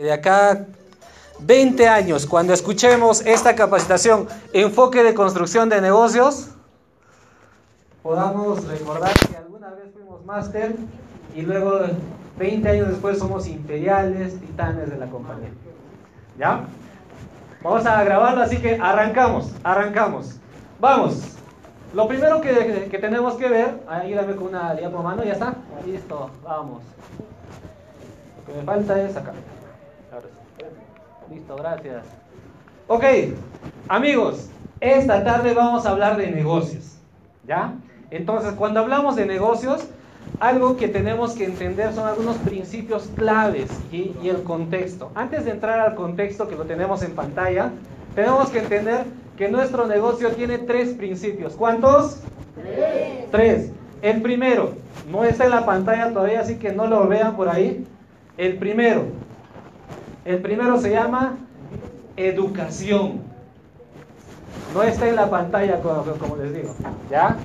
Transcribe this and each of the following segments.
De acá 20 años, cuando escuchemos esta capacitación, enfoque de construcción de negocios, podamos recordar que alguna vez fuimos máster y luego 20 años después somos imperiales, titanes de la compañía. ¿Ya? Vamos a grabarlo, así que arrancamos, arrancamos. Vamos. Lo primero que, que tenemos que ver, ayúdame con una diapo mano, ya está. Listo, vamos. Lo que me falta es acá. Listo, gracias. Ok, amigos, esta tarde vamos a hablar de negocios. ¿Ya? Entonces, cuando hablamos de negocios, algo que tenemos que entender son algunos principios claves y, y, el contexto. Antes de entrar al contexto que lo tenemos en pantalla, tenemos que entender que nuestro negocio tiene tres principios. ¿Cuántos? Tres. Tres. El primero, no está en la pantalla todavía, así que no lo vean por ahí. El primero, el primero se llama educación. No está en la pantalla, como, les digo. ¿Ya?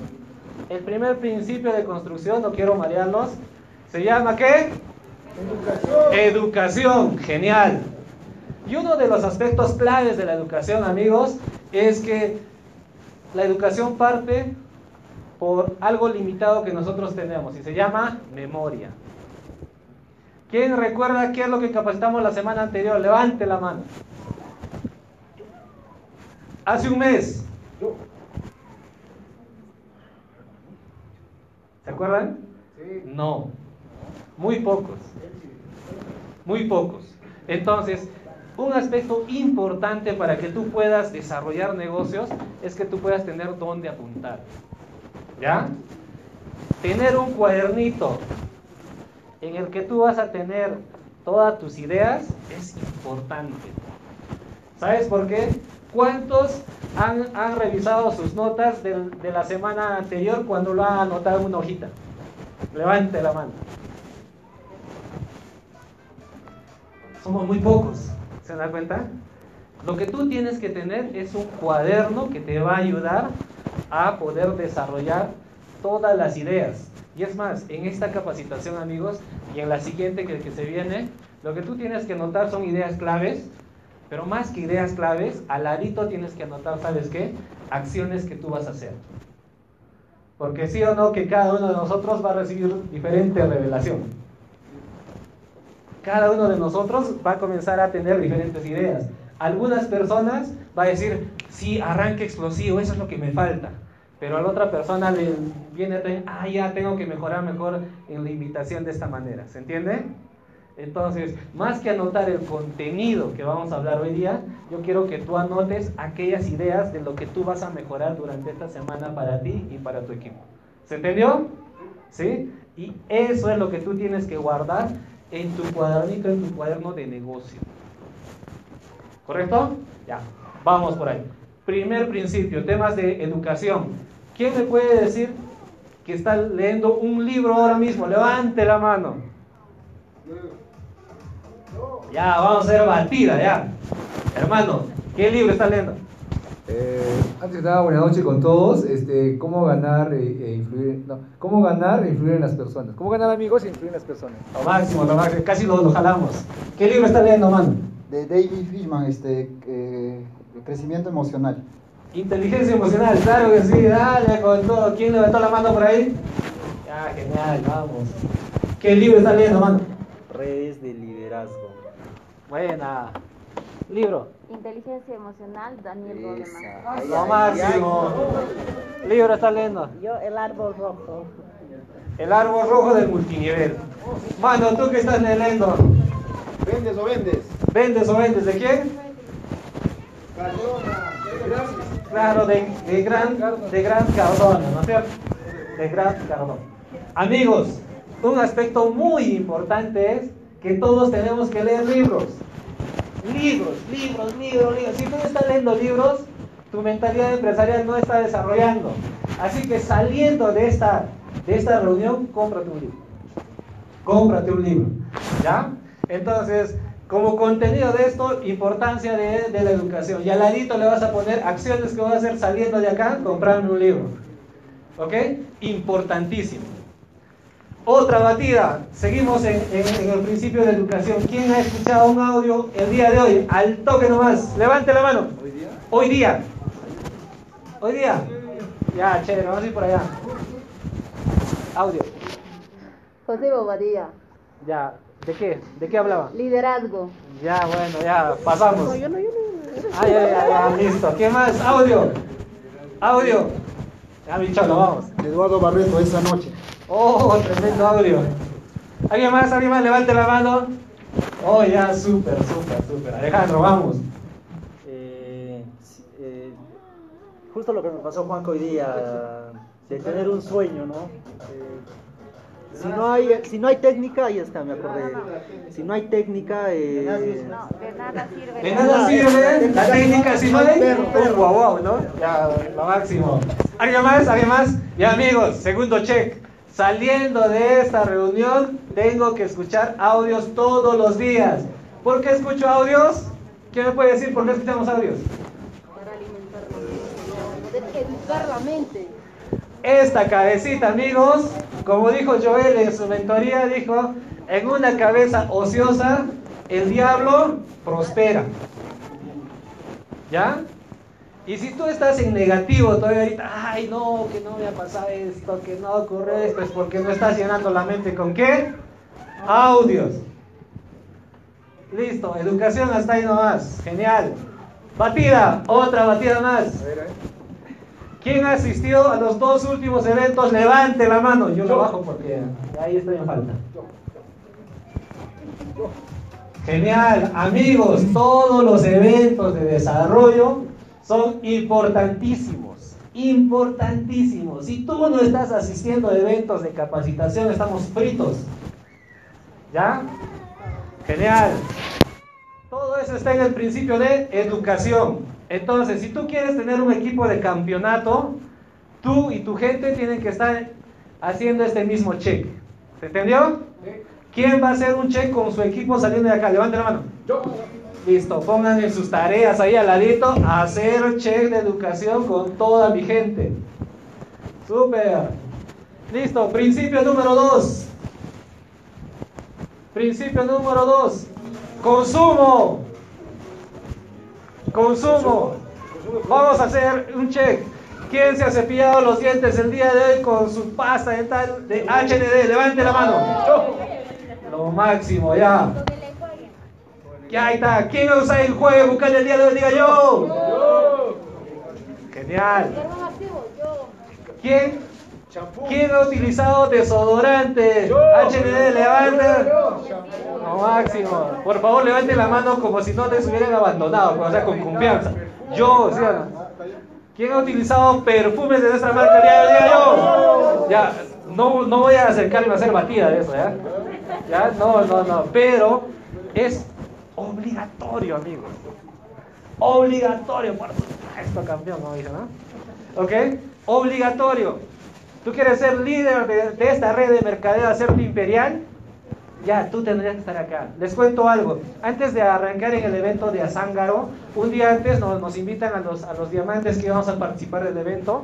El primer principio de construcción, no quiero marearlos, se llama ¿qué? Educación. Educación, genial. Y uno de los aspectos claves de la educación, amigos, es que la educación parte por algo limitado que nosotros tenemos y se llama memoria. ¿Quién recuerda qué es lo que capacitamos la semana anterior? Levante la mano. Hace un mes. ¿Se acuerdan? No. Muy pocos. Muy pocos. Entonces, un aspecto importante para que tú puedas desarrollar negocios es que tú puedas tener dónde apuntar. ¿Ya? Tener un cuadernito en el que tú vas a tener todas tus ideas es importante. ¿Sabes por qué? ¿Cuántos han, han revisado sus notas de, la semana anterior cuando lo han anotado en una hojita? Levante la mano. Somos muy pocos. ¿Se dan cuenta? Lo que tú tienes que tener es un cuaderno que te va a ayudar a poder desarrollar todas las ideas. Y es más, en esta capacitación, amigos, y en la siguiente que, que se viene, lo que tú tienes que anotar son ideas claves, pero más que ideas claves, al tienes que anotar, ¿sabes qué? Acciones que tú vas a hacer. Porque sí o no que cada uno de nosotros va a recibir diferente revelación. Cada uno de nosotros va a comenzar a tener diferentes ideas. Algunas personas va a decir, sí, arranque explosivo, eso es lo que me falta. Pero a la otra persona le viene ah, ya tengo que mejorar mejor en la invitación de esta manera. ¿Se entiende? Entonces, más que anotar el contenido que vamos a hablar hoy día, yo quiero que tú anotes aquellas ideas de lo que tú vas a mejorar durante esta semana para ti y para tu equipo. ¿Se entendió? ¿Sí? Y eso es lo que tú tienes que guardar en tu cuadernito, en tu cuaderno de negocio. ¿Correcto? Ya, vamos por ahí. Primer principio, temas de educación. ¿Quién me puede decir que está leyendo un libro ahora mismo? Levante la mano. Ya, vamos a hacer batida, ya. Hermano, ¿qué libro está leyendo? Eh, antes de nada, buenas noches con todos. Este, ¿Cómo ganar e, e influir? No, ¿Cómo ganar e influir en las personas? ¿Cómo ganar amigos e influir en las personas? Lo máximo, lo máximo. Casi lo, lo jalamos. ¿Qué libro está leyendo, mano? De David Fishman, este, eh, crecimiento emocional. Inteligencia emocional, claro que sí, dale con todo. ¿Quién levantó la mano por ahí? Ya, genial, vamos. ¿Qué libro está leyendo, mano? Redes de liderazgo. Buena. Libro. Inteligencia emocional, Daniel Goleman. Lo máximo. Libro está leyendo. Yo, el árbol rojo. El árbol rojo del multinivel. Mano, ¿tú qué estás leyendo? ¿Vendes o vendes? ¿Vendes o vendes? ¿De quién? Claro, de, de, gran, de Gran Cardona, ¿no es cierto? De Gran Cardona. Amigos, un aspecto muy importante es que todos tenemos que leer libros. Libros, libros, libros, libros. Si tú no estás leyendo libros, tu mentalidad empresarial no está desarrollando. Así que saliendo de esta, de esta reunión, cómprate un libro. Cómprate un libro. ¿Ya? Entonces, como contenido de esto, importancia de, de, la educación. Y al ladito le vas a poner acciones que vas a hacer saliendo de acá, comprarme un libro. ¿Ok? Importantísimo. Otra batida. Seguimos en, en- en el principio de educación. ¿Quién ha escuchado un audio el día de hoy? Al toque nomás. Levante la mano. ¿Hoy día? Hoy día. Hoy día. Ya, chévere, vamos a ir por allá. Audio. José Bobadilla. Ya. ¿De qué? ¿De qué hablaba? Liderazgo. Ya, bueno, ya, pasamos. Ah, ya, ya, ya, listo. ¿Qué más? Audio. Audio. Ya, mi cholo, vamos. Eduardo Barreto, esa noche. Oh, tremendo audio. ¿Alguien más? ¿Alguien más? Levante la mano. Oh, ya, súper, súper, súper. Alejandro, vamos. Eh, eh, justo lo que me pasó Juanco hoy día, de tener un sueño, ¿no? Eh, si no hay, si no hay técnica, ahí está, me acordé. Si no hay técnica, eh, No, de nada sirve. De nada sirve la técnica si no hay un guau guau, ¿no? Ya, lo máximo. ¿Alguien más? ¿Alguien más? Ya, amigos, segundo check. Saliendo de esta reunión, tengo que escuchar audios todos los días. ¿Por qué escucho audios? ¿Quién me puede decir por qué escuchamos audios? Para alimentar la mente. Poder educar la mente. Esta cabecita, amigos, como dijo Joel en su mentoría, dijo, en una cabeza ociosa, el diablo prospera. ¿Ya? Y si tú estás en negativo todavía ahorita, ay no, que no me ha pasado esto, que no ocurre esto, es porque no estás llenando la mente con qué? Audios. Listo, educación hasta ahí nomás, genial. Batida, otra batida más. ¿Quién ha asistido a los dos últimos eventos? Levante la mano. Yo lo bajo porque ahí estoy en falta. Genial, amigos, todos los eventos de desarrollo son importantísimos, importantísimos. Si tú no estás asistiendo a eventos de capacitación, estamos fritos. ¿Ya? Genial. Todo eso está en el principio de educación. Entonces, si tú quieres tener un equipo de campeonato, tú y tu gente tienen que estar haciendo este mismo check. ¿Se entendió? ¿Quién va a hacer un check con su equipo saliendo de acá? Levante la mano. Listo, pongan en sus tareas ahí al ladito, hacer check de educación con toda mi gente. Súper. Listo, principio número dos. Principio número dos. Consumo. Consumo. Vamos a hacer un check. ¿Quién se ha cepillado los dientes el día de hoy con su pasta dental de HND? Levante la mano. Lo máximo, ya. Ya ahí está. ¿Quién va a usar el juego bucal el día de hoy? Diga yo. Genial. ¿Quién? ¿Quién ha utilizado desodorante? HND, levanta. Lo máximo. Por favor, levante la mano como si no te hubieran abandonado, o sea, con confianza. Yo, ¿sí o no? ¿Quién ha utilizado perfumes de nuestra marca? Ya, ya, yo. Ya, no, no voy a acercarme a hacer batida de eso, ¿ya? ¿Ya? No, no, no. Pero es obligatorio, amigos. Obligatorio, por supuesto, campeón, como dice, ¿no? ¿Ok? Obligatorio. ¿Tú quieres ser líder de, esta red de mercadeo, hacerte imperial? Ya, tú tendrías que estar acá. Les cuento algo. Antes de arrancar en el evento de Azángaro, un día antes nos, invitan a los, diamantes que vamos a participar del evento.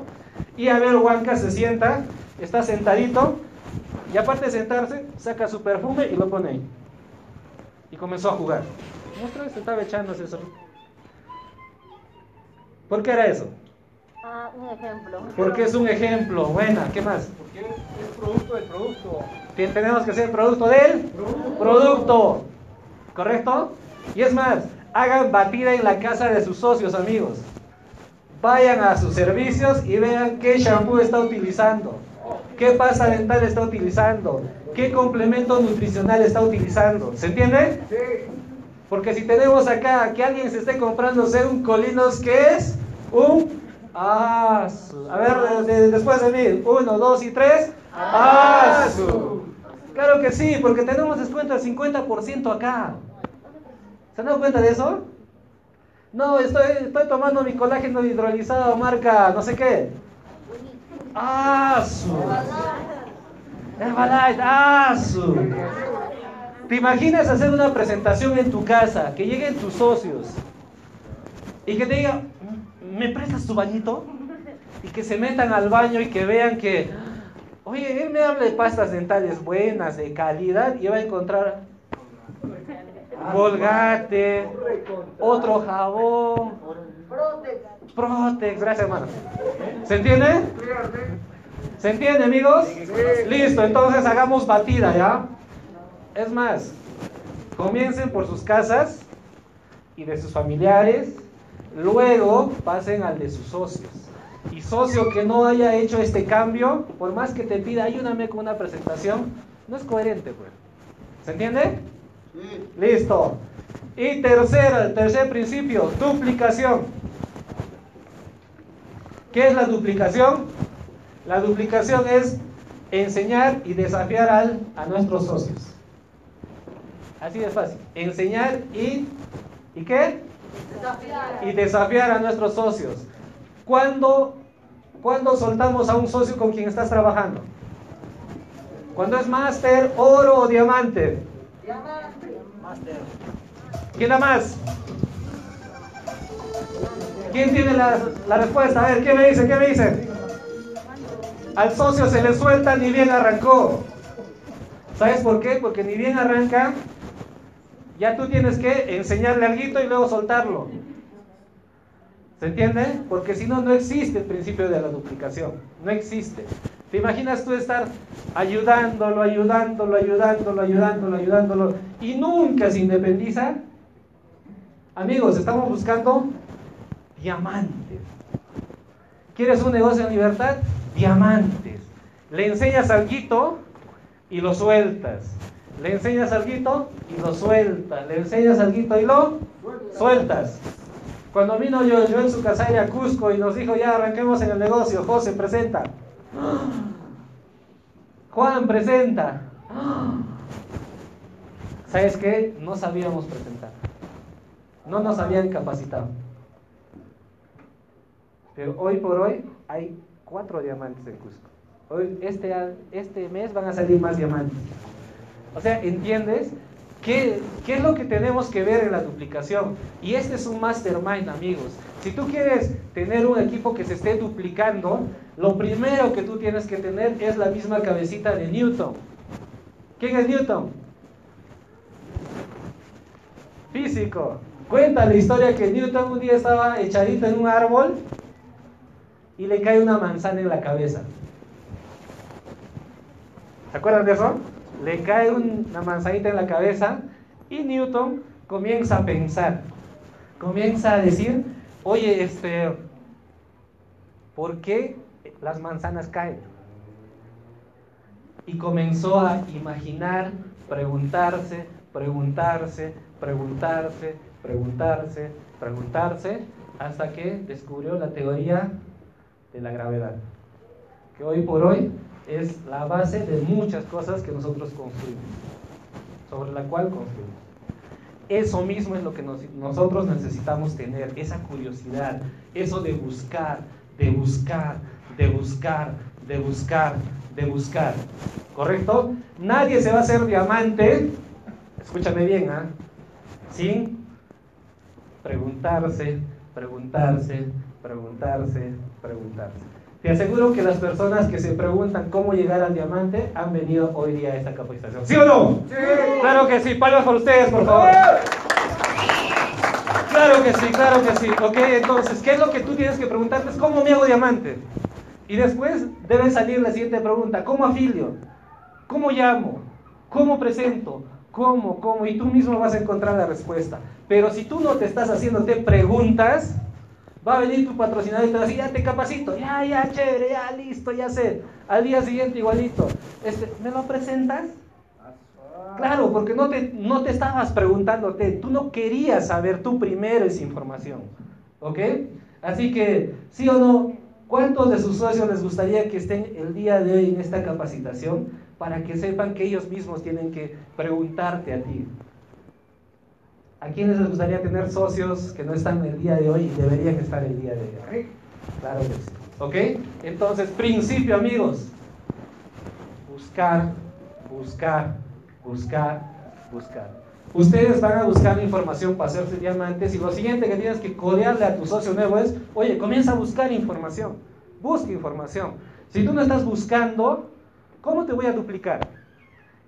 Y a ver, Huanca se sienta, está sentadito, y aparte de sentarse, saca su perfume y lo pone ahí. Y comenzó a jugar. Muestra, se estaba echándose eso. ¿Por qué era eso? Ah, un ejemplo. Porque es un ejemplo. Buena, ¿qué más? Porque es producto del producto. Tenemos que ser producto del producto. ¿Correcto? Y es más, hagan batida en la casa de sus socios, amigos. Vayan a sus servicios y vean qué shampoo está utilizando, qué pasta dental está utilizando, qué complemento nutricional está utilizando. ¿Se entiende? Sí. Porque si tenemos acá que alguien se esté comprándose un colinos, ¿qué es? Un A ver, de- de- después de mí. Uno, dos y tres. Asu. Claro que sí, porque tenemos descuento del 50% acá. ¿Se han dado cuenta de eso? No, estoy, estoy tomando mi colágeno hidrolizado marca no sé qué. Herbalife, asu. ¿Te imaginas hacer una presentación en tu casa, que lleguen tus socios y que te digan, ¿me prestas tu bañito? Y que se metan al baño y que vean que Oye, él me habla de pastas dentales buenas, de calidad, y va a encontrar Colgate, otro jabón, Protex, gracias hermano. ¿Se entiende? ¿Se entiende amigos? Listo, entonces hagamos batida, ¿ya? Es más, comiencen por sus casas y de sus familiares, luego pasen al de sus socios. Y socio que no haya hecho este cambio, por más que te pida ayúdame con una presentación, no es coherente, pues. ¿Se entiende? Listo. Y tercero, el tercer principio, duplicación. ¿Qué es la duplicación? La duplicación es enseñar y desafiar al, a nuestros socios. Así de fácil. Enseñar y ¿y qué? Y desafiar a nuestros socios. ¿Cuándo, ¿Cuándo soltamos a un socio con quien estás trabajando? Cuando es máster, oro o diamante. Máster. ¿Quién da más? ¿Quién tiene la, la respuesta? A ver, ¿qué me dice? ¿Qué me dice? Al socio se le suelta ni bien arrancó. ¿Sabes por qué? Porque ni bien arranca, ya tú tienes que enseñarle algo y luego soltarlo. ¿Se entiende? Porque si no, no existe el principio de la duplicación. No existe. ¿Te imaginas tú estar ayudándolo, ayudándolo, ayudándolo, ayudándolo, ayudándolo y nunca se independiza? Amigos, estamos buscando diamantes. ¿Quieres un negocio en libertad? Diamantes. Le enseñas algo y lo sueltas. Le enseñas algo y lo sueltas. Le enseñas algo y lo sueltas. Cuando vino yo, yo en su casa a Cusco y nos dijo, ya arranquemos en el negocio, José presenta. Juan presenta. ¿Sabes qué? No sabíamos presentar. No nos habían capacitado. Pero hoy por hoy hay cuatro diamantes en Cusco. Hoy, este, este mes van a salir más diamantes. O sea, ¿entiendes? ¿Qué, ¿Qué es lo que tenemos que ver en la duplicación? Y este es un mastermind, amigos. Si tú quieres tener un equipo que se esté duplicando, lo primero que tú tienes que tener es la misma cabecita de Newton. ¿Quién es Newton? Físico. Cuenta la historia que Newton un día estaba echadito en un árbol y le cae una manzana en la cabeza. ¿Se acuerdan de eso? Le cae un- una manzanita en la cabeza y Newton comienza a pensar, comienza a decir, oye, este, ¿por qué las manzanas caen? Y comenzó a imaginar, preguntarse, preguntarse, preguntarse, preguntarse, preguntarse, hasta que descubrió la teoría de la gravedad, que hoy por hoy es la base de muchas cosas que nosotros construimos, sobre la cual construimos. Eso mismo es lo que nos- nosotros necesitamos tener, esa curiosidad, eso de buscar, de buscar, de buscar, de buscar, de buscar. ¿Correcto? Nadie se va a hacer diamante, escúchame bien, ¿ah? Sin preguntarse, preguntarse, preguntarse, preguntarse. Te aseguro que las personas que se preguntan cómo llegar al diamante han venido hoy día a esta capacitación. ¿Sí o no? Sí. Claro que sí. Palmas para ustedes, por favor. Claro que sí, claro que sí. Ok, entonces, ¿qué es lo que tú tienes que preguntarte? Es cómo me hago diamante. Y después debe salir la siguiente pregunta. ¿Cómo afilio? ¿Cómo llamo? ¿Cómo presento? ¿Cómo? ¿Cómo? Y tú mismo vas a encontrar la respuesta. Pero si tú no te estás haciéndote preguntas, va a venir tu patrocinador y te va a decir, ya te capacito, ya, ya, chévere, ya, listo, ya sé. Al día siguiente igualito. Este, ¿Me lo presentas? Claro, porque no te, no te estabas preguntándote, tú no querías saber tú primero esa información. ¿Ok? Así que, sí o no, ¿cuántos de sus socios les gustaría que estén el día de hoy en esta capacitación para que sepan que ellos mismos tienen que preguntarte a ti? ¿A quiénes les gustaría tener socios que no están el día de hoy y deberían estar el día de hoy? Claro que sí. ¿Ok? Entonces, principio, amigos. Buscar, buscar, buscar, buscar. Ustedes van a buscar información para hacerse diamantes y lo siguiente que tienes que codearle a tu socio nuevo es, oye, comienza a buscar información. Busca información. Si tú no estás buscando, ¿Cómo te voy a duplicar?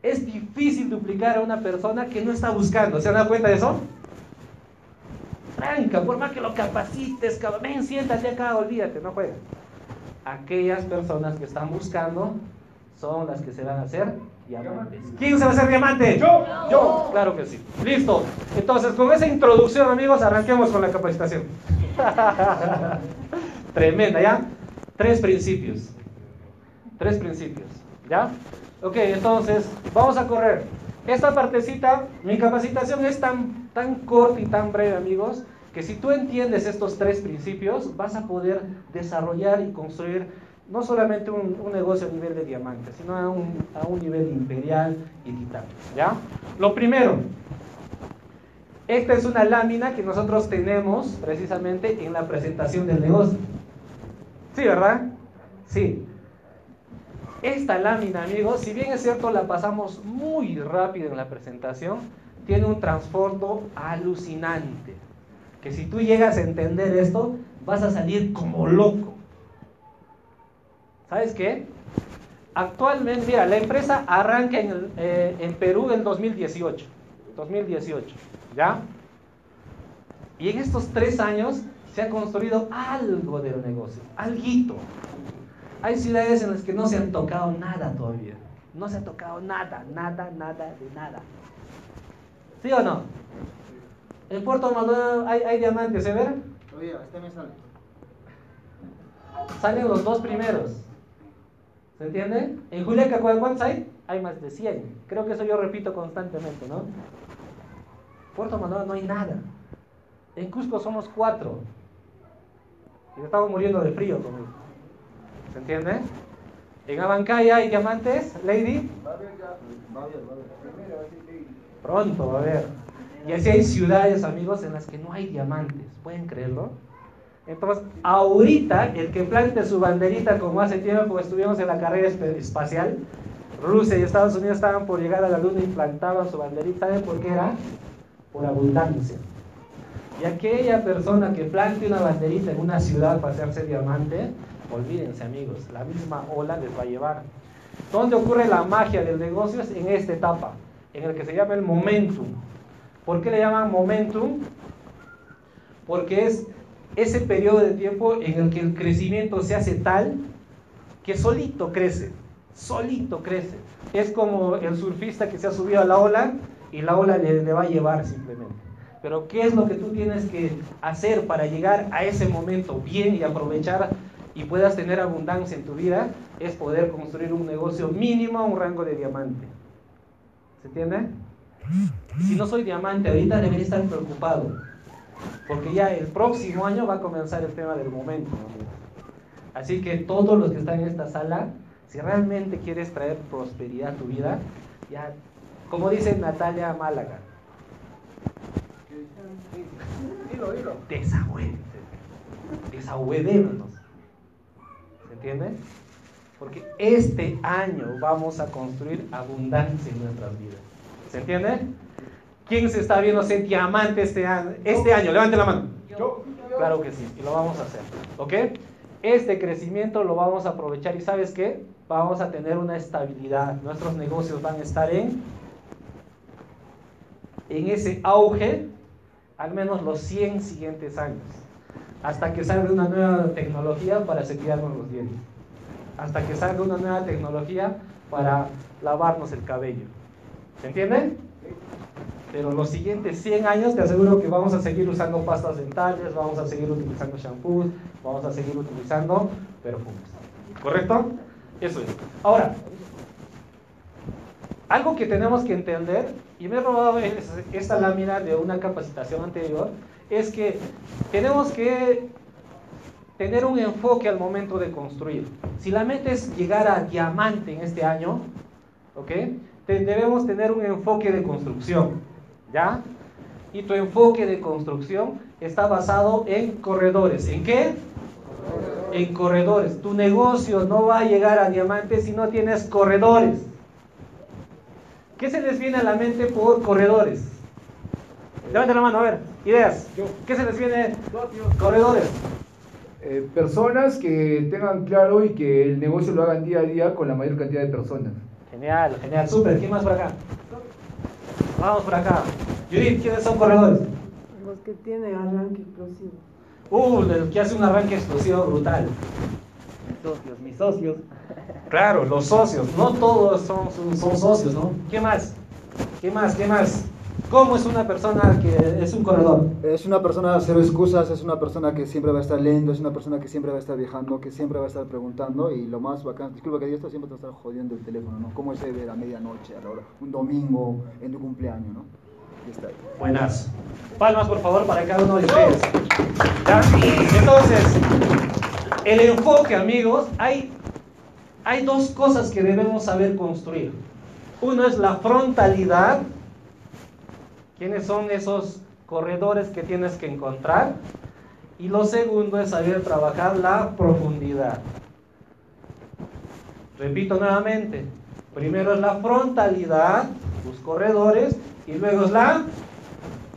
Es difícil duplicar a una persona que no está buscando. ¿Se han dado cuenta de eso? Tranca, por más que lo capacites, cabrón, ven, siéntate acá, olvídate, no juegues. Aquellas personas que están buscando son las que se van a hacer diamantes. ¿Quién se va a hacer diamante? Yo. Yo. Claro que sí. Listo. Entonces, con esa introducción, amigos, arranquemos con la capacitación. Tremenda, ¿ya? Tres principios. Tres principios. ¿Ya? Ok, entonces, vamos a correr. Esta partecita, mi capacitación es tan, tan corta y tan breve, amigos, que si tú entiendes estos tres principios, vas a poder desarrollar y construir no solamente un, negocio a nivel de diamante, sino a un, a un nivel imperial y titanio. ¿Ya? Lo primero, esta es una lámina que nosotros tenemos precisamente en la presentación del negocio. Sí, ¿verdad? Sí. Esta lámina, amigos, si bien es cierto, la pasamos muy rápido en la presentación, tiene un trasfondo alucinante. Que si tú llegas a entender esto, vas a salir como loco. ¿Sabes qué? Actualmente, mira, la empresa arranca en, eh, en Perú en 2018. 2018, ¿ya? Y en estos tres años se ha construido algo del negocio, alguito. Hay ciudades en las que no se han tocado nada todavía. No se ha tocado nada, nada, nada, de nada. ¿Sí o no? En Puerto Maldonado hay, hay diamantes, ¿se ven? Oye, este me sale. Salen los dos primeros. ¿Se entiende? En Juliaca, ¿cu- ¿cuántos hay? Hay más de 100. Creo que eso yo repito constantemente, ¿no? Puerto Maldonado no hay nada. En Cusco somos cuatro. Y estamos muriendo de frío conmigo. ¿Se entiende? En Abancaya hay diamantes, Lady. Pronto a haber. Y así hay ciudades, amigos, en las que no hay diamantes. ¿Pueden creerlo? Entonces, ahorita, el que plante su banderita, como hace tiempo estuvimos en la carrera esp- espacial, Rusia y Estados Unidos estaban por llegar a la Luna y plantaban su banderita. ¿Saben por qué era? Por abundancia. Y aquella persona que plante una banderita en una ciudad para hacerse diamante, olvídense, amigos, la misma ola les va a llevar. ¿Dónde ocurre la magia del negocio? Es en esta etapa, en el que se llama el momentum. ¿Por qué le llaman momentum? Porque es ese periodo de tiempo en el que el crecimiento se hace tal que solito crece, solito crece. Es como el surfista que se ha subido a la ola y la ola le, le va a llevar simplemente. Pero ¿qué es lo que tú tienes que hacer para llegar a ese momento bien y aprovechar y puedas tener abundancia en tu vida? Es poder construir un negocio mínimo a un rango de diamante. ¿Se entiende? Si no soy diamante, ahorita debería estar preocupado. Porque ya el próximo año va a comenzar el tema del momento. amigos. Así que todos los que están en esta sala, si realmente quieres traer prosperidad a tu vida, ya, como dice Natalia Málaga, desahuévense, desahuevémonos. ¿Se entiende? Porque este año vamos a construir abundancia en nuestras vidas. ¿Se entiende? ¿Quién se está viendo ser diamante este año? Este año, levante la mano. Yo. Claro que sí, y lo vamos a hacer. ¿Ok? Este crecimiento lo vamos a aprovechar y ¿sabes qué? Vamos a tener una estabilidad. Nuestros negocios van a estar en, en ese auge al menos los 100 siguientes años. Hasta que salga una nueva tecnología para cepillarnos los dientes. Hasta que salga una nueva tecnología para lavarnos el cabello. ¿Se entiende? Pero los siguientes 100 años te aseguro que vamos a seguir usando pastas dentales, vamos a seguir utilizando shampoos, vamos a seguir utilizando perfumes. ¿Correcto? Eso es. Ahora, algo que tenemos que entender, y me he robado es- esta lámina de una capacitación anterior, es que tenemos que tener un enfoque al momento de construir. Si la meta es llegar a diamante en este año, ¿ok? Debemos tener un enfoque de construcción, ¿ya? Y tu enfoque de construcción está basado en corredores. ¿En qué? En corredores. Tu negocio no va a llegar a diamante si no tienes corredores. ¿Qué se les viene a la mente por corredores? Levanten la mano, a ver, ideas. ¿Qué se les viene? Corredores. Eh, personas que tengan claro y que el negocio lo hagan día a día con la mayor cantidad de personas. Genial, genial, súper. ¿Quién más por acá? Vamos por acá. Judith, ¿quiénes son corredores? Los que tienen arranque explosivo. Uh, el que hace un arranque explosivo brutal. Mis socios, mis socios. Claro, los socios. No todos son, son, son socios, ¿no? ¿Qué más? ¿Qué más? ¿Qué más? ¿Cómo es una persona que es un corredor? Es una persona cero excusas, es una persona que siempre va a estar leyendo, es una persona que siempre va a estar viajando, que siempre va a estar preguntando y lo más bacán, disculpa que diga esto, siempre te va a estar jodiendo el teléfono, ¿no? ¿Cómo es ver a medianoche, a la hora, un domingo, en tu cumpleaños, ¿no? Y está ahí. Buenas. Palmas, por favor, para cada uno de ustedes. ¿Ya? Entonces, el enfoque, amigos, hay, hay dos cosas que debemos saber construir. Uno es la frontalidad. ¿Quiénes son esos corredores que tienes que encontrar? Y lo segundo es saber trabajar la profundidad. Repito nuevamente. Primero es la frontalidad, tus corredores, y luego es la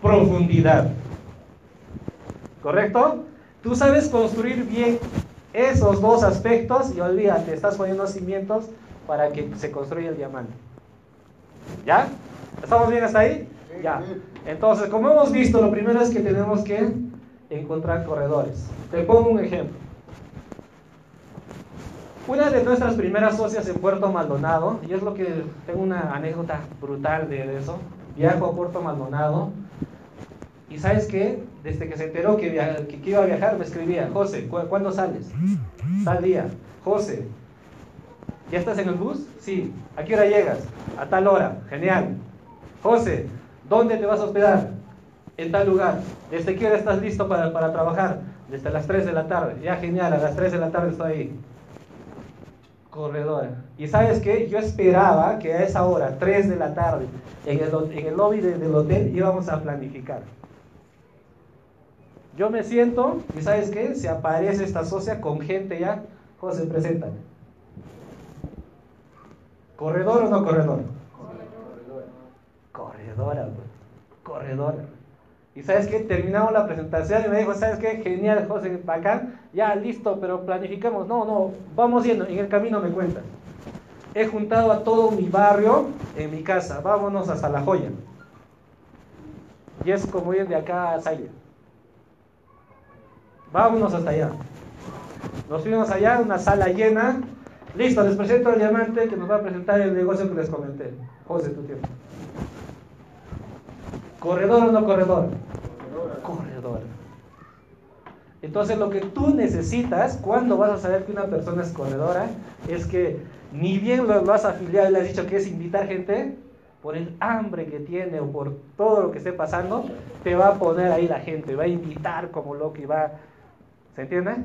profundidad. ¿Correcto? Tú sabes construir bien esos dos aspectos y olvídate, estás poniendo cimientos para que se construya el diamante. ¿Ya? ¿Estamos bien hasta ahí? Ya. Entonces, como hemos visto, lo primero es que tenemos que encontrar corredores. Te pongo un ejemplo. Una de nuestras primeras socias en Puerto Maldonado, y es lo que tengo una anécdota brutal de, eso, viajo a Puerto Maldonado, y ¿sabes qué? Desde que se enteró que, que- iba a viajar, me escribía, José, ¿cu- ¿cuándo sales? Tal día. José, ¿ya estás en el bus? Sí. ¿A qué hora llegas? A tal hora. Genial. José, ¿dónde te vas a hospedar? En tal lugar. ¿Desde qué hora estás listo para, para trabajar? Desde las 3 de la tarde. Ya, genial, a las 3 de la tarde estoy ahí. Corredora. Y sabes qué? Yo esperaba que a esa hora, 3 de la tarde, en el, en el lobby de- del hotel íbamos a planificar. Yo me siento y sabes qué? Se aparece esta socia con gente ya. José, preséntame. ¿Corredor o no corredor? Corredora, güey. Corredora. Y sabes qué? Terminamos la presentación y me dijo, ¿sabes qué? Genial, José, bacán. Ya, listo, pero planificamos. No, no, vamos yendo. En el camino me cuentan. He juntado a todo mi barrio en mi casa. Vámonos hasta La Joya. Y es como ir de acá a Saya. Vámonos hasta allá. Nos fuimos allá, una sala llena. Listo, les presento al diamante que nos va a presentar el negocio que les comenté. José, tu tiempo. ¿Corredor o no corredor? Corredor. Entonces lo que tú necesitas cuando vas a saber que una persona es corredora es que ni bien lo, lo has afiliado y le has dicho que es invitar gente, por el hambre que tiene o por todo lo que esté pasando, te va a poner ahí la gente, va a invitar como loco y va... ¿Se entiende?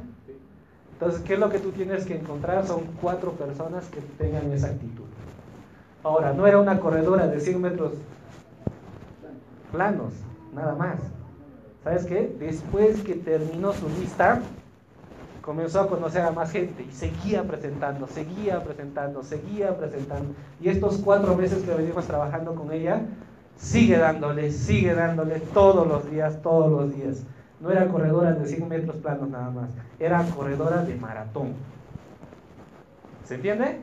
Entonces, ¿qué es lo que tú tienes que encontrar? Son cuatro personas que tengan esa actitud. Ahora, no era una corredora de 100 metros planos, nada más. ¿Sabes qué? Después que terminó su lista, comenzó a conocer a más gente y seguía presentando, seguía presentando, seguía presentando. Y estos cuatro meses que venimos trabajando con ella, sigue dándole, sigue dándole todos los días, todos los días. No era corredora de 100 metros planos nada más, era corredora de maratón. ¿Se entiende?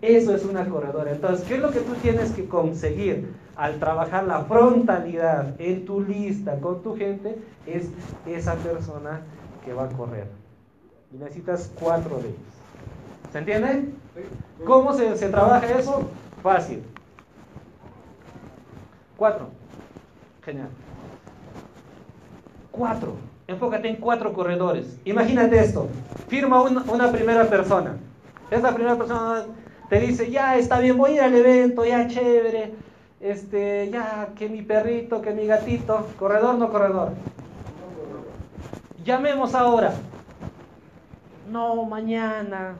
Eso es una corredora. Entonces, ¿qué es lo que tú tienes que conseguir al trabajar la frontalidad en tu lista con tu gente? Es esa persona que va a correr. Y necesitas cuatro de ellos. ¿Se entiende? ¿Cómo se, se trabaja eso? Fácil. Cuatro. Genial. Cuatro. Enfócate en cuatro corredores. Imagínate esto. Firma una, una primera persona. Esa primera persona te dice, ya está bien, voy a ir al evento, ya chévere. Este, ya que mi perrito, que mi gatito. ¿Corredor no corredor? Llamemos ahora. No, mañana.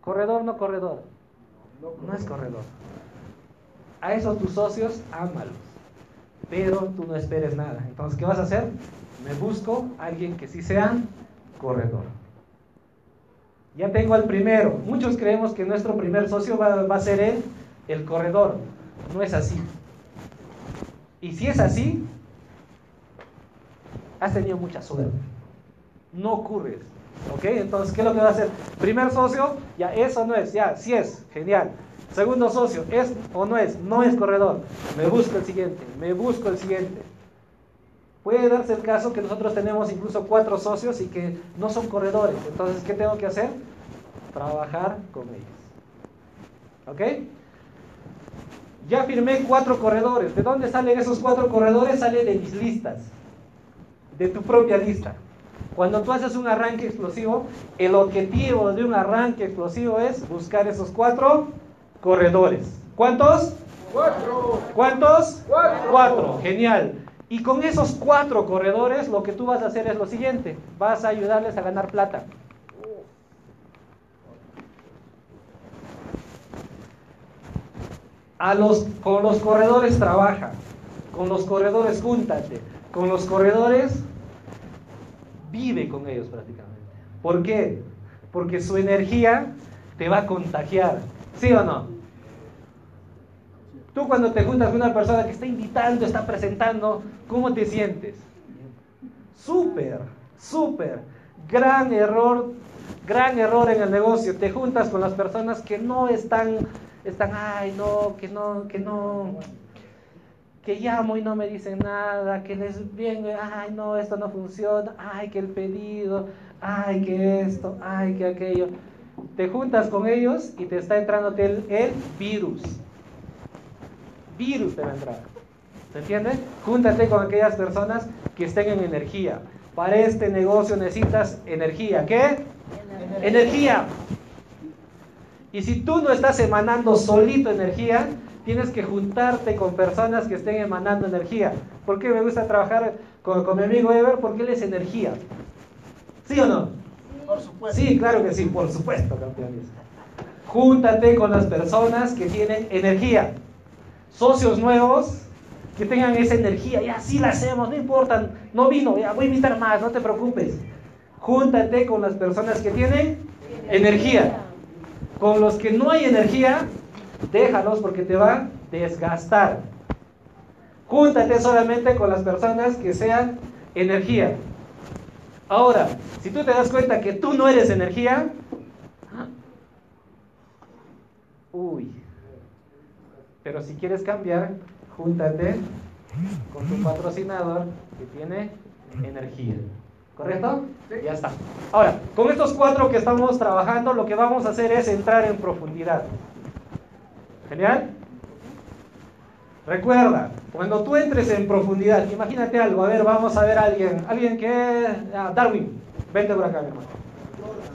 ¿Corredor no corredor? No es corredor. A esos tus socios, ámalos. Pero tú no esperes nada. Entonces, ¿qué vas a hacer? Me busco a alguien que sí sea corredor. Ya tengo al primero. Muchos creemos que nuestro primer socio va, va a ser él, el corredor. No es así. Y si es así, has tenido mucha suerte. No ocurre. ¿Ok? Entonces, ¿qué es lo que va a hacer? Primer socio, ya eso no es, ya, sí es, genial. Segundo socio, ¿es o no es? No es corredor. Me busco el siguiente, me busco el siguiente. Puede darse el caso que nosotros tenemos incluso cuatro socios y que no son corredores. Entonces, ¿qué tengo que hacer? Trabajar con ellos. ¿Ok? Ya firmé cuatro corredores. ¿De dónde salen esos cuatro corredores? Sale de mis listas, de tu propia lista. Cuando tú haces un arranque explosivo, el objetivo de un arranque explosivo es buscar esos cuatro corredores. ¿Cuántos? Cuatro. ¿Cuántos? Cuatro. Cuatro, genial. Y con esos cuatro corredores lo que tú vas a hacer es lo siguiente, vas a ayudarles a ganar plata. A los, con los corredores trabaja, con los corredores júntate, con los corredores vive con ellos prácticamente. ¿Por qué? Porque su energía te va a contagiar, ¿sí o no? Tú cuando te juntas con una persona que está invitando, está presentando, ¿cómo te sientes? Súper, súper. Gran error, gran error en el negocio. Te juntas con las personas que no están, están, ay, no, que no, que no, que llamo y no me dicen nada, que les viene, ay, no, esto no funciona, ay, que el pedido, ay, que esto, ay, que aquello. Te juntas con ellos y te está entrando el, el virus virus te va a entrar. ¿Se entiende? Júntate con aquellas personas que estén en energía. Para este negocio necesitas energía. ¿Qué? Energía. energía. Y si tú no estás emanando solito energía, tienes que juntarte con personas que estén emanando energía. ¿Por qué me gusta trabajar con, con mi amigo Ever? Porque él es energía. ¿Sí o no? Por supuesto. Sí, claro que sí, por supuesto, campeones. Júntate con las personas que tienen energía socios nuevos que tengan esa energía, y así la hacemos, no importa, no vino, ya voy a invitar más, no te preocupes. Júntate con las personas que tienen energía. Con los que no hay energía, déjalos porque te va a desgastar. Júntate solamente con las personas que sean energía. Ahora, si tú te das cuenta que tú no eres energía, uy, pero si quieres cambiar, júntate con tu patrocinador que tiene energía. ¿Correcto? Ya está. Ahora, con estos cuatro que estamos trabajando, lo que vamos a hacer es entrar en profundidad. ¿Genial? Recuerda, cuando tú entres en profundidad, imagínate algo, a ver, vamos a ver a alguien, alguien que... Ah, Darwin, vente por acá, mi hermano.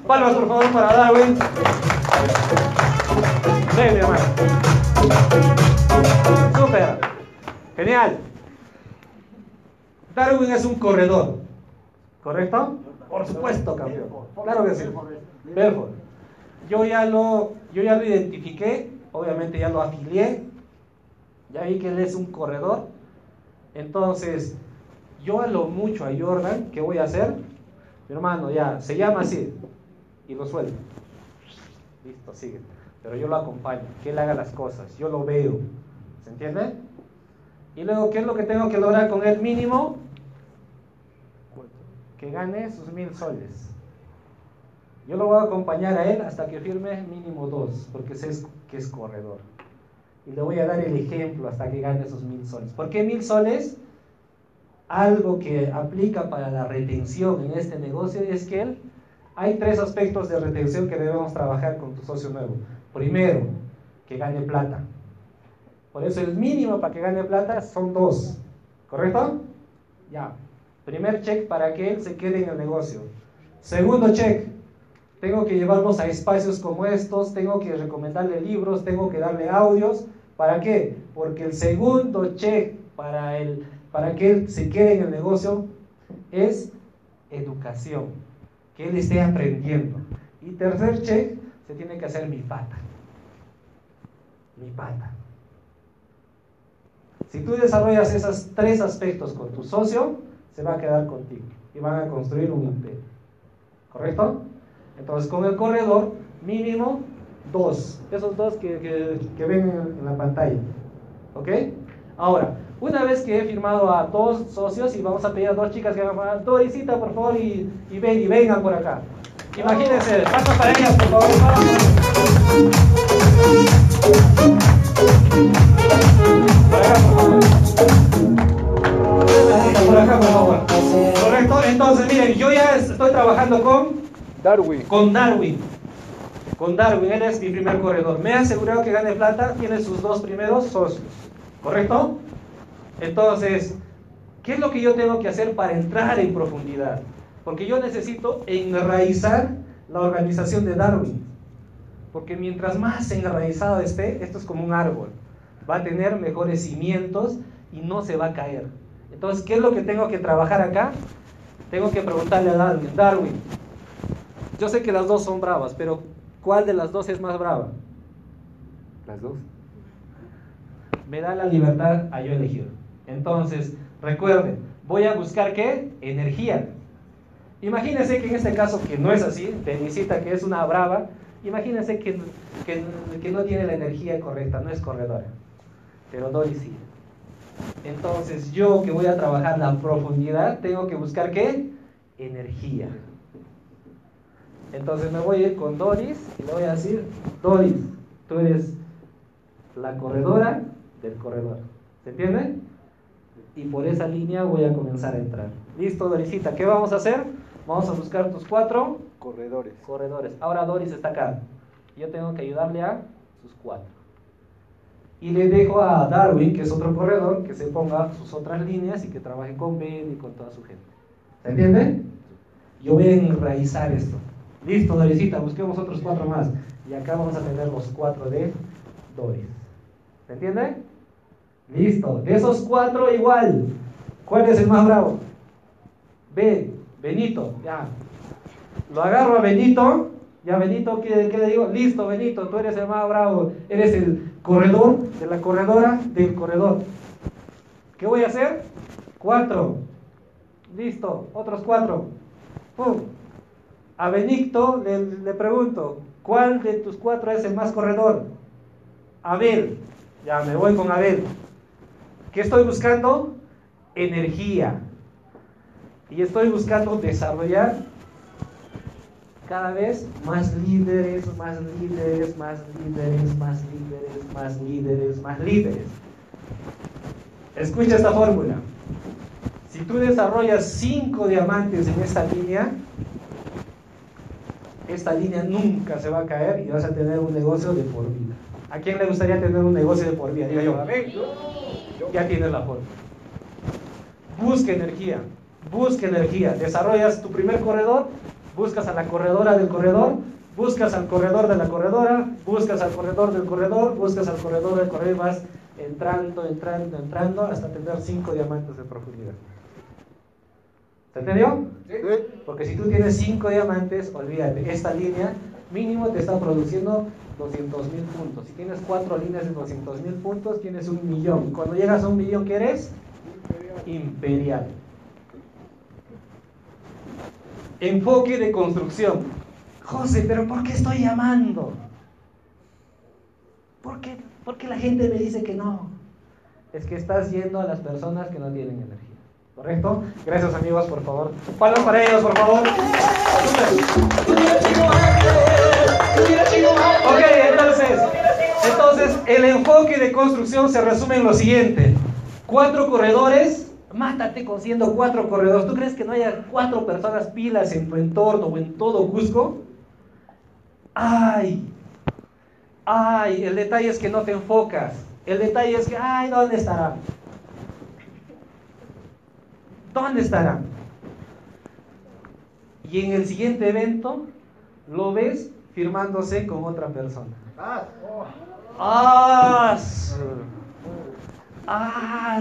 Palmas, por favor, para Darwin. Ven, mi hermano. Súper. Genial. Darwin es un corredor. ¿Correcto? Por supuesto, campeón. Claro que sí. Belfort. Yo ya lo, yo ya lo identifiqué, obviamente ya lo afilié. Ya vi que él es un corredor. Entonces, yo a lo mucho a Jordan, ¿qué voy a hacer? Mi hermano, ya, se llama así. Y lo suelto. Listo, sigue pero yo lo acompaño, que él haga las cosas, yo lo veo, ¿se entiende? Y luego, ¿qué es lo que tengo que lograr con él mínimo? Que gane sus mil soles. Yo lo voy a acompañar a él hasta que firme mínimo dos, porque sé que es corredor. Y le voy a dar el ejemplo hasta que gane esos mil soles. ¿Por qué mil soles? Algo que aplica para la retención en este negocio es que él, hay tres aspectos de retención que debemos trabajar con tu socio nuevo. Primero, que gane plata. Por eso el mínimo para que gane plata son dos. ¿Correcto? Ya. Primer check para que él se quede en el negocio. Segundo check. Tengo que llevarlos a espacios como estos, tengo que recomendarle libros, tengo que darle audios. ¿Para qué? Porque el segundo check para, el, para que él se quede en el negocio es educación, que él esté aprendiendo. Y tercer check, se tiene que hacer mi pata. Mi pata. Si tú desarrollas esos tres aspectos con tu socio, se va a quedar contigo y van a construir un imperio. ¿Correcto? Entonces, con el corredor, mínimo dos. Esos dos que, que, ven en, la pantalla. ¿Ok? Ahora, Una vez que he firmado a dos socios y vamos a pedir a dos chicas que hagan, Dorisita, por favor, y, y ven y vengan por acá. Imagínense, paso para ellas, por favor. Acá, por favor. Por acá, por favor. Correcto, entonces miren, yo ya estoy trabajando con Darwin. con Darwin. Con Darwin, él es mi primer corredor. Me ha asegurado que gane plata, tiene sus dos primeros socios. ¿Correcto? Entonces, ¿qué es lo que yo tengo que hacer para entrar en profundidad? Porque yo necesito enraizar la organización de Darwin. Porque mientras más enraizado esté, esto es como un árbol. Va a tener mejores cimientos y no se va a caer. Entonces, ¿qué es lo que tengo que trabajar acá? Tengo que preguntarle a Darwin, Darwin, yo sé que las dos son bravas, pero ¿cuál de las dos es más brava? Las dos. Me da la libertad a yo elegir. Entonces, recuerden, voy a buscar qué? Energía. Imagínense que en este caso, que no es así, Tenisita, que es una brava, imagínense que, que, que no tiene la energía correcta, no es corredora. Pero Dory sí. Entonces, yo que voy a trabajar la profundidad, tengo que buscar qué? Energía. Entonces me voy a ir con Doris y le voy a decir, Doris, tú eres la corredora del corredor. ¿Se entiende? Y por esa línea voy a comenzar a entrar. Listo, Dorisita, ¿qué vamos a hacer? Vamos a buscar tus cuatro Corredores. corredores. Ahora Doris está acá. Yo tengo que ayudarle a sus cuatro. Y le dejo a Darwin, que es otro corredor, que se ponga sus otras líneas y que trabaje con Ben y con toda su gente. ¿Se entiende? Yo voy a enraizar esto. Listo, Dorisita, busquemos otros cuatro más. Y acá vamos a tener los cuatro de Doris. ¿Se entiende? Listo. De esos cuatro igual. ¿Cuál es el más bravo? Ben, Benito, ya. Lo agarro a Benito. Ya, Benito, ¿qué, qué le digo? Listo, Benito, tú eres el más bravo. Eres el corredor de la corredora del corredor. ¿Qué voy a hacer? Cuatro. Listo, otros cuatro. ¡Pum! A Benito le, le pregunto, ¿cuál de tus cuatro es el más corredor? Abel. Ya me voy con Abel. ¿Qué estoy buscando? Energía. Y estoy buscando desarrollar cada vez más líderes, más líderes, más líderes, más líderes, más líderes, más líderes. Escucha esta fórmula. Si tú desarrollas cinco diamantes en esta línea, esta línea nunca se va a caer y vas a tener un negocio de por vida. ¿A quién le gustaría tener un negocio de por vida? Diga yo. Ya tienes la fórmula. Busca energía, busca energía. Desarrollas tu primer corredor, buscas a la corredora del corredor, buscas al corredor de la corredora, buscas al corredor del corredor, buscas al corredor del corredor y vas entrando, entrando, entrando hasta tener cinco diamantes de profundidad. ¿Se entendió? Porque si tú tienes 5 diamantes, olvídate, esta línea mínimo te está produciendo 200 mil puntos. Si tienes 4 líneas de 200 mil puntos, tienes un millón. Y cuando llegas a un millón, ¿qué eres? Imperial. Enfoque de construcción. José, pero ¿por qué estoy llamando? ¿Por qué, ¿Por qué la gente me dice que no? Es que estás yendo a las personas que no tienen energía. ¿Correcto? Gracias amigos, por favor. Palmas para ellos, por favor. Ok, entonces, entonces el enfoque de construcción se resume en lo siguiente. Cuatro corredores, mátate consiguiendo cuatro corredores. ¿Tú crees que no haya cuatro personas pilas en tu entorno o en todo Cusco? Ay, ay, el detalle es que no te enfocas. El detalle es que, ay, ¿dónde estará? ¿Dónde estará? Y en el siguiente evento lo ves firmándose con otra persona. ¡Ah! su- ¡Ah!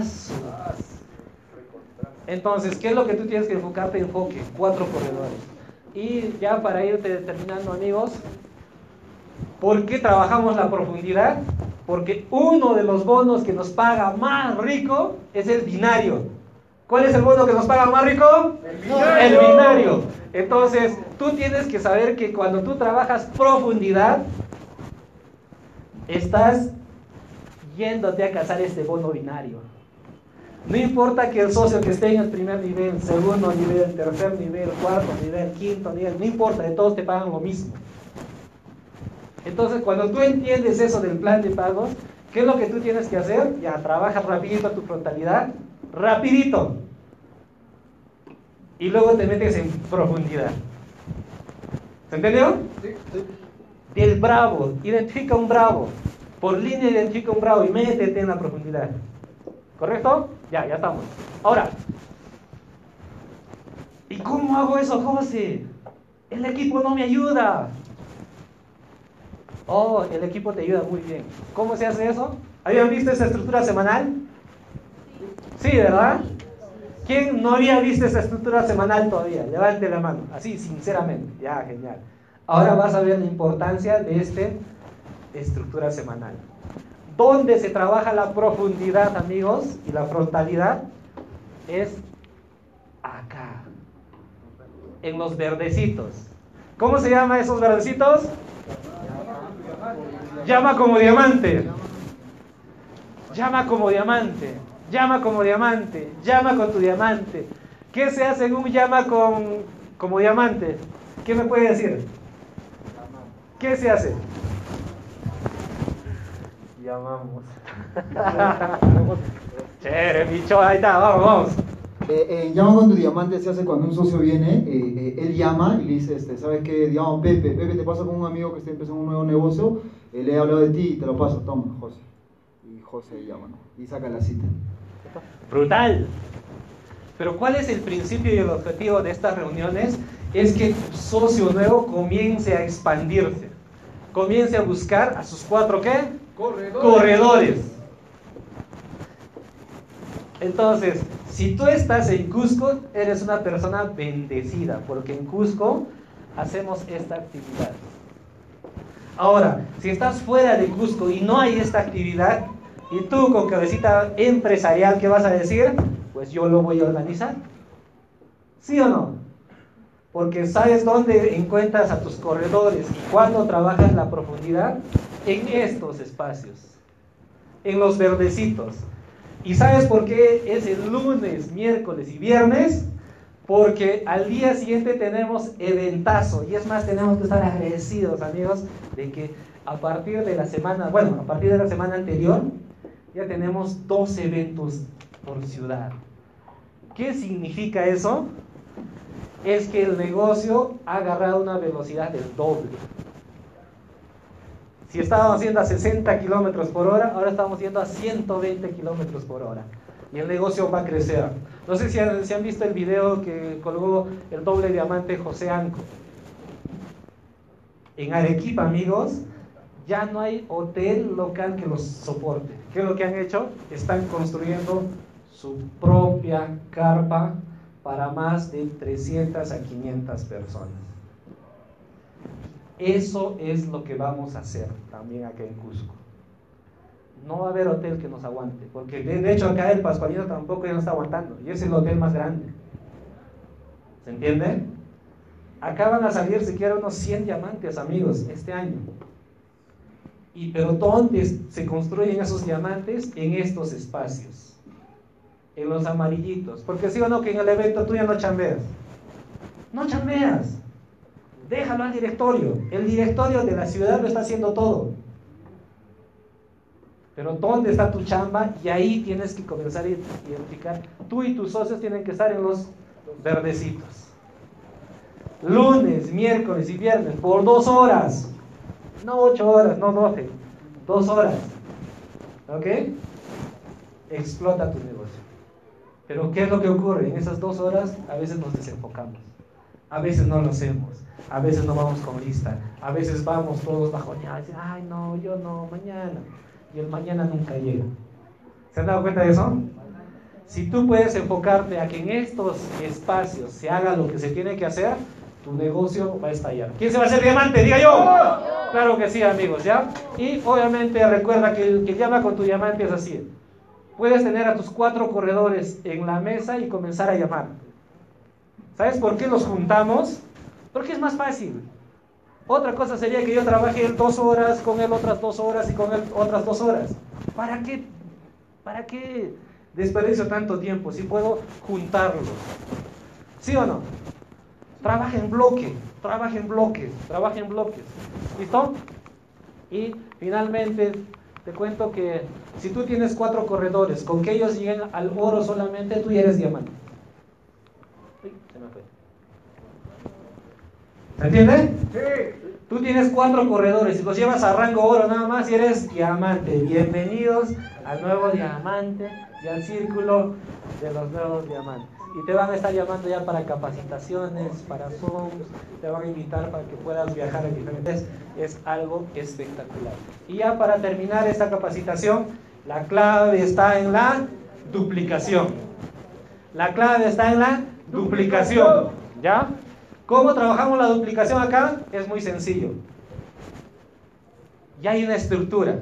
Entonces, ¿qué es lo que tú tienes que enfocarte? Enfoque, cuatro corredores. Y ya para irte terminando, amigos, ¿por qué trabajamos la profundidad? Porque uno de los bonos que nos paga más rico es el binario. ¿Cuál es el bono que nos paga más rico? El binario. Entonces, tú tienes que saber que cuando tú trabajas profundidad, estás yéndote a cazar este bono binario. No importa que el socio que esté en el primer nivel, segundo nivel, tercer nivel, cuarto nivel, quinto nivel, no importa, de todos te pagan lo mismo. Entonces, cuando tú entiendes eso del plan de pagos, ¿qué es lo que tú tienes que hacer? Ya, trabajas rapidito tu frontalidad, rapidito. Y luego te metes en profundidad. ¿Se entendió? Del bravo, identifica un bravo. Por línea identifica un bravo y métete en la profundidad. ¿Correcto? Ya, ya estamos. Ahora, ¿y cómo hago eso, José? El equipo no me ayuda. Oh, el equipo te ayuda muy bien. ¿Cómo se hace eso? ¿Habían visto esa estructura semanal? Sí, ¿verdad? ¿Quién no había visto esa estructura semanal todavía? Levante la mano, así, sinceramente. Ya, genial. Ahora vas a ver la importancia de esta estructura semanal. ¿Dónde se trabaja la profundidad, amigos? Y la frontalidad es acá, en los verdecitos. ¿Cómo se llama esos verdecitos? Llama como diamante. Llama como diamante. Llama como diamante. Llama con tu diamante. ¿Qué se hace en un llama con, como diamante? ¿Qué me puede decir? ¿Qué se hace? Llamamos. Chévere, bicho, ahí está, vamos, vamos. Eh, eh, llama tu diamante se hace cuando un socio viene, eh, eh, él llama y le dice, este, ¿sabes qué? Digamos, Pepe, Pepe, te pasa con un amigo que está empezando un nuevo negocio, eh, le he hablado de ti y te lo paso, toma, José. Y José llama, ¿no? Y saca la cita. Brutal. Pero ¿cuál es el principio y el objetivo de estas reuniones? Es que tu socio nuevo comience a expandirse. Comience a buscar a sus cuatro, ¿qué? Corredores. Entonces, si tú estás en Cusco, eres una persona bendecida, porque en Cusco hacemos esta actividad. Ahora, si estás fuera de Cusco y no hay esta actividad, y tú con cabecita empresarial, ¿qué vas a decir? Pues yo lo voy a organizar. ¿Sí o no? Porque sabes dónde encuentras a tus corredores y cuándo trabajas la profundidad en estos espacios, en los verdecitos. ¿Y sabes por qué es el lunes, miércoles y viernes? Porque al día siguiente tenemos eventazo. Y es más, tenemos que estar agradecidos, amigos, de que a partir de la semana, bueno, a partir de la semana anterior, ya tenemos dos eventos por ciudad. ¿Qué significa eso? Es que el negocio ha agarrado una velocidad del doble. Si estábamos yendo a 60 kilómetros por hora, ahora estamos yendo a 120 kilómetros por hora. Y el negocio va a crecer. No sé si han, si han visto el video que colgó el doble diamante José Anco. En Arequipa, amigos, ya no hay hotel local que los soporte. ¿Qué es lo que han hecho? Están construyendo su propia carpa para más de 300 a 500 personas. Eso es lo que vamos a hacer también acá en Cusco. No va a haber hotel que nos aguante, porque de, hecho acá el Pascualino tampoco ya no está aguantando, y es el hotel más grande. ¿Se entiende? Acá van a salir siquiera unos 100 diamantes, amigos, este año. Y, pero ¿dónde se construyen esos diamantes? En estos espacios, en los amarillitos. Porque sí o no que en el evento tú ya no chambeas. No chambeas. Déjalo al directorio. El directorio de la ciudad lo está haciendo todo. Pero ¿dónde está tu chamba? Y ahí tienes que comenzar a identificar. Tú y tus socios tienen que estar en los verdecitos. Lunes, miércoles y viernes, por dos horas. No ocho horas, no doce. Dos horas. ¿Ok? Explota tu negocio. Pero ¿qué es lo que ocurre? En esas dos horas a veces nos desenfocamos. A veces no lo hacemos. A veces no vamos con lista. A veces vamos todos bajoneados. Ay, no, yo no, mañana. Y el mañana nunca llega. ¿Se han dado cuenta de eso? Si tú puedes enfocarte a que en estos espacios se haga lo que se tiene que hacer, tu negocio va a estallar. ¿Quién se va a hacer diamante? Diga yo. Claro que sí, amigos, ¿ya? Y obviamente recuerda que el que llama con tu diamante es así. Puedes tener a tus cuatro corredores en la mesa y comenzar a llamar. ¿Sabes por qué los juntamos? Porque es más fácil. Otra cosa sería que yo trabaje él dos horas, con él otras dos horas y con él otras dos horas. ¿Para qué? ¿Para qué desperdicio tanto tiempo si puedo juntarlo? ¿Sí o no? Trabaja en bloque, trabaja en bloques, trabaja en bloques. ¿Listo? Y finalmente te cuento que si tú tienes cuatro corredores, con que ellos lleguen al oro solamente, tú ya eres diamante. Uy, se me fue. ¿Se entiende? Sí. Tú tienes cuatro corredores y los llevas a rango oro nada más y eres diamante. Bienvenidos al nuevo diamante y al círculo de los nuevos diamantes. Y te van a estar llamando ya para capacitaciones, para Zooms, te van a invitar para que puedas viajar en diferentes. Es algo espectacular. Y ya para terminar esta capacitación, la clave está en la duplicación. La clave está en la duplicación. ¿Ya? ¿Cómo trabajamos la duplicación acá? Es muy sencillo. Ya hay una estructura.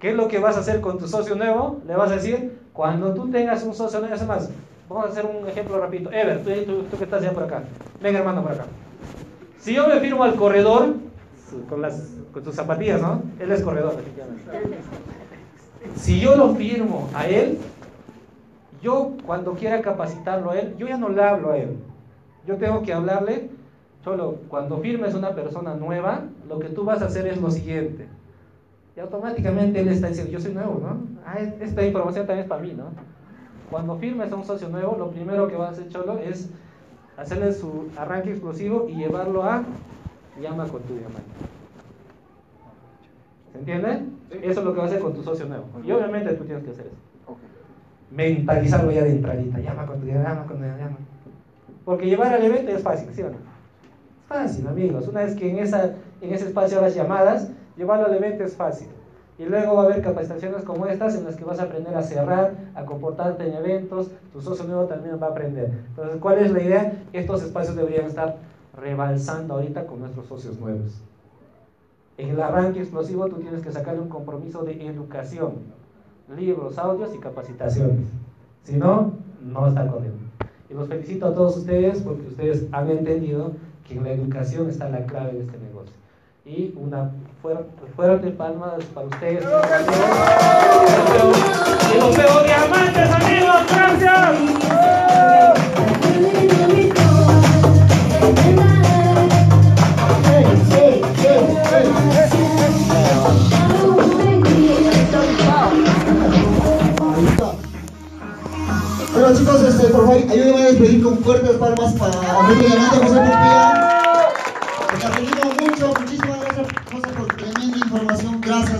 ¿Qué es lo que vas a hacer con tu socio nuevo? Le vas a decir, cuando tú tengas un socio nuevo, más, vamos a hacer un ejemplo rapidito. Ever, tú, tú, que estás allá por acá. Venga, hermano, por acá. Si yo me firmo al corredor, con, las, con tus zapatillas, ¿no? Él es corredor. Si yo lo firmo a él, yo cuando quiera capacitarlo a él, yo ya no le hablo a él. Yo tengo que hablarle, solo cuando firmes una persona nueva, lo que tú vas a hacer es lo siguiente. Y automáticamente él está diciendo, yo soy nuevo, ¿no? Ah, esta información también es para mí, ¿no? Cuando firmes a un socio nuevo, lo primero que vas a hacer, Cholo, es hacerle su arranque explosivo y llevarlo a llama con tu diamante. ¿Se entiende? Eso es lo que vas a hacer con tu socio nuevo. Y obviamente tú tienes que hacer eso. Mentalizarlo ya de entradita. Llama con tu diamante, llama con tu diamante. Porque llevar al evento es fácil, ¿sí o no? Es fácil, amigos. Una vez que en, esa, en ese espacio las llamadas, llevarlo al evento es fácil. Y luego va a haber capacitaciones como estas en las que vas a aprender a cerrar, a comportarte en eventos, tu socio nuevo también va a aprender. Entonces, ¿cuál es la idea? Estos espacios deberían estar rebalsando ahorita con nuestros socios nuevos. En el arranque explosivo tú tienes que sacarle un compromiso de educación, libros, audios y capacitaciones. Si no, no está corriendo. Y los felicito a todos ustedes porque ustedes han entendido que en la educación está la clave de este negocio. Y una fuerte, fuerte palmas para ustedes. Y los amigos. Gracias. Por favor, ayúdenme a despedir con fuertes palmas para Enrique Diamante, José Pupía.